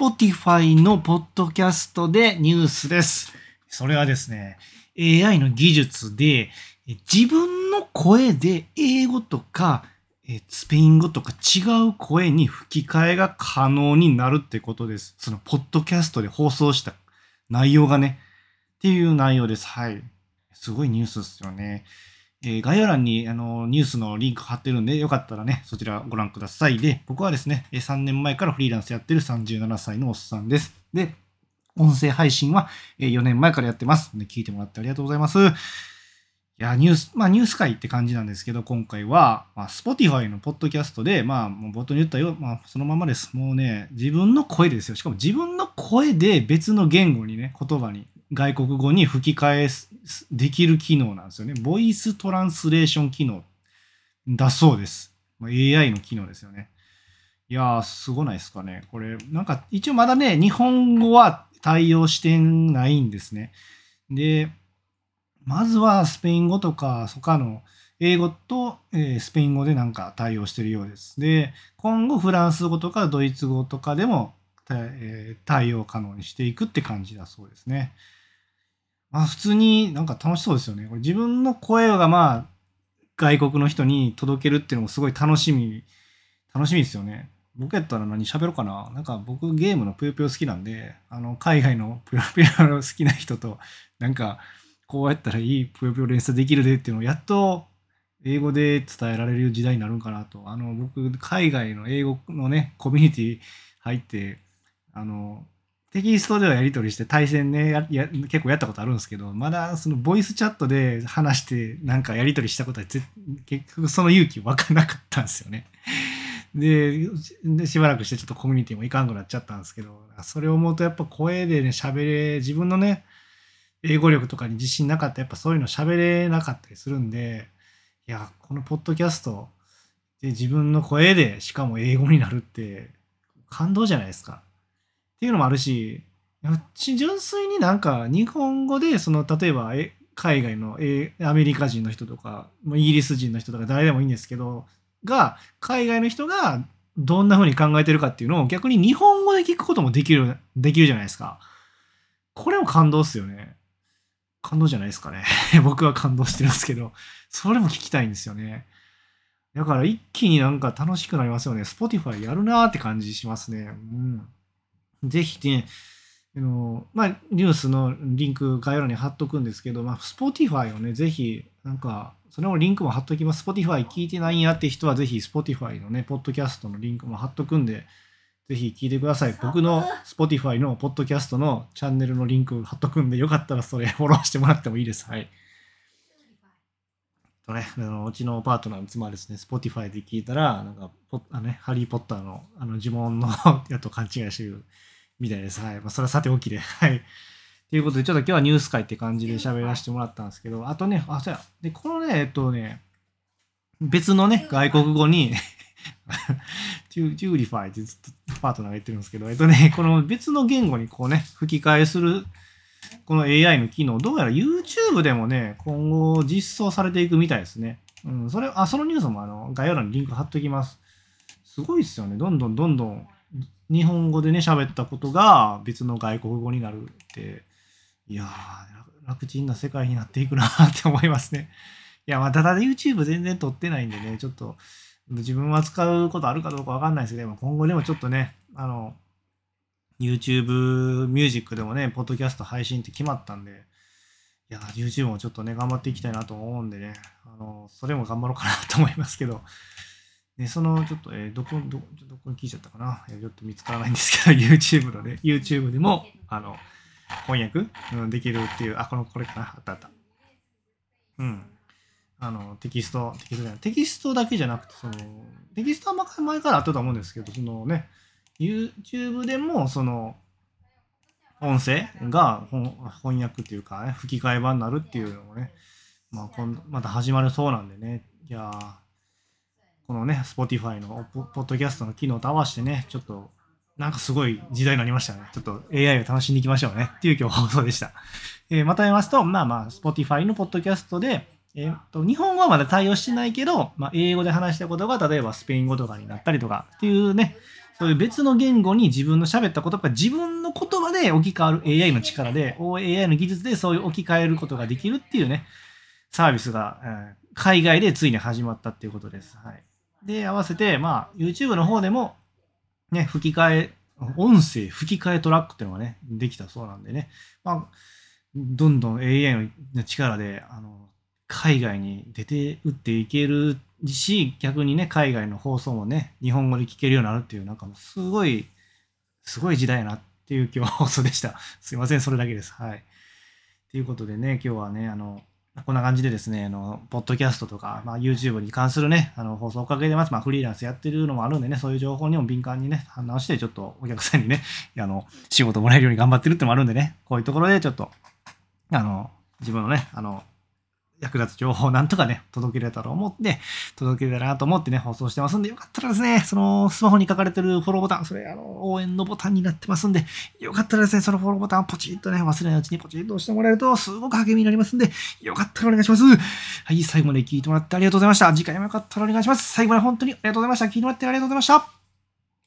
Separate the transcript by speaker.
Speaker 1: Spotify のポッドキャストでニュースです。それはですね、AI の技術で自分の声で英語とかスペイン語とか違う声に吹き替えが可能になるってことです。そのポッドキャストで放送した内容がね、っていう内容です。はい。すごいニュースですよね。え、概要欄にあのニュースのリンク貼ってるんで、よかったらね、そちらご覧ください。で、僕はですね、3年前からフリーランスやってる37歳のおっさんです。で、音声配信は4年前からやってます。で聞いてもらってありがとうございます。いや、ニュース、まあニュース会って感じなんですけど、今回は、まあ、Spotify のポッドキャストで、まあ、もう冒頭に言ったよ、まあ、そのままです。もうね、自分の声ですよ。しかも自分の声で別の言語にね、言葉に外国語に吹き替えできる機能なんですよね。ボイストランスレーション機能だそうです。AI の機能ですよね。いやー、すごないですかね。これ、なんか一応まだね、日本語は対応してないんですね。で、まずはスペイン語とか、他の英語と、えー、スペイン語でなんか対応してるようです。で、今後フランス語とかドイツ語とかでも、えー、対応可能にしていくって感じだそうですね。まあ普通になんか楽しそうですよね。これ自分の声がまあ外国の人に届けるっていうのもすごい楽しみ、楽しみですよね。僕やったら何喋ろうかな。なんか僕ゲームのぷよぷよ好きなんで、あの海外のぷよぷよ好きな人となんかこうやったらいいぷよぷよ連鎖できるでっていうのをやっと英語で伝えられる時代になるんかなと。あの僕海外の英語のね、コミュニティ入って、あのテキストではやり取りして対戦ねやや結構やったことあるんですけどまだそのボイスチャットで話してなんかやり取りしたことは結局その勇気湧かなかったんですよね。ででしばらくしてちょっとコミュニティもいかんくなっちゃったんですけどそれを思うとやっぱ声でね喋れ自分のね英語力とかに自信なかったやっぱそういうの喋れなかったりするんでいやこのポッドキャストで自分の声でしかも英語になるって感動じゃないですか。っていうのもあるし、純粋になんか日本語で、その例えば海外のアメリカ人の人とか、イギリス人の人とか誰でもいいんですけど、が、海外の人がどんな風に考えてるかっていうのを逆に日本語で聞くこともできる、できるじゃないですか。これも感動っすよね。感動じゃないですかね。僕は感動してるんですけど、それも聞きたいんですよね。だから一気になんか楽しくなりますよね。Spotify やるなーって感じしますね。うん。ぜひね、あのまあ、ニュースのリンク概要欄に貼っとくんですけど、まあ、Spotify をね、ぜひ、なんか、それもリンクも貼っときます。Spotify 聞いてないんやって人は、ぜひ Spotify のね、ポッドキャストのリンクも貼っとくんで、ぜひ聞いてください。僕の Spotify のポッドキャストのチャンネルのリンク貼っとくんで、よかったらそれフォローしてもらってもいいです。はい。とね、あのうちのパートナーの妻はですね、Spotify で聞いたら、なんかポあ、ね、ハリー・ポッターのあの呪文の やと勘違いしてるみたいです。はい。まあ、それはさておきで。はい。ということで、ちょっと今日はニュース回って感じで喋らせてもらったんですけど、あとね、あ、そうや。で、このね、えっとね、別のね、外国語に チューリファイってずっとパートナーが言ってるんですけど、えっとね、この別の言語にこうね、吹き替えする、この AI の機能、どうやら YouTube でもね、今後実装されていくみたいですね。うん、それ、あ、そのニュースもあの概要欄にリンク貼っときます。すごいっすよね。どんどんどんどん日本語でね、喋ったことが別の外国語になるって、いやー、楽ちんな世界になっていくなって思いますね。いや、まあ、ただ YouTube 全然撮ってないんでね、ちょっと自分は使うことあるかどうかわかんないですけど、今後でもちょっとね、あの、YouTube ミュージックでもね、ポッドキャスト配信って決まったんで、いや、YouTube もちょっとね、頑張っていきたいなと思うんでね、あの、それも頑張ろうかなと思いますけど、で、その、ちょっと、えー、どこ、ど、どこに聞いちゃったかな？えー、ちょっと見つからないんですけど、YouTube のね、YouTube でも、あの、翻訳、うん、できるっていう、あ、この、これかな？あったあった。うん。あの、テキスト、テキストじゃない。テキストだけじゃなくて、その、テキストは前からあったと思うんですけど、そのね、YouTube でも、その、音声が翻訳っていうか、ね、吹き替え版になるっていうのもね、まあ、今また始まるそうなんでね、いやこのね、Spotify のポッドキャストの機能と合わせてね、ちょっと、なんかすごい時代になりましたね。ちょっと AI を楽しんでいきましょうね。っていう今日放送でした。えー、まとめますと、まあまあ、Spotify のポッドキャストで、えー、と日本語はまだ対応してないけど、まあ、英語で話したことが例えばスペイン語とかになったりとかっていうね、そういう別の言語に自分の喋った言葉が自分の言葉で置き換わる AI の力で、AI の技術でそういう置き換えることができるっていうね、サービスが、えー海外でついに始まったっていうことです。はい。で、合わせて、まあ、YouTube の方でも、ね、吹き替え、音声吹き替えトラックっていうのがね、できたそうなんでね、まあ、どんどん AI の力で、あの、海外に出て打っていけるし、逆にね、海外の放送もね、日本語で聞けるようになるっていう、なんかもうすごい、すごい時代やなっていう今日は放送でした。すいません、それだけです。はい。ということでね、今日はね、あの、こんな感じでですね、あの、ポッドキャストとか、まあ、YouTube に関するね、あの、放送をかけてます。まあ、フリーランスやってるのもあるんでね、そういう情報にも敏感にね、反応して、ちょっとお客さんにね、あの、仕事もらえるように頑張ってるってのもあるんでね、こういうところでちょっと、あの、自分のね、あの、役立つ情報をなんとかね、届けられたら思って、届けれたらなと思ってね、放送してますんで、よかったらですね、そのスマホに書かれてるフォローボタン、それ、あの、応援のボタンになってますんで、よかったらですね、そのフォローボタンをポチッとね、忘れないうちにポチッと押してもらえると、すごく励みになりますんで、よかったらお願いします。はい、最後まで聞いてもらってありがとうございました。次回もよかったらお願いします。最後まで本当にありがとうございました。聞いてもらってありがとうございました。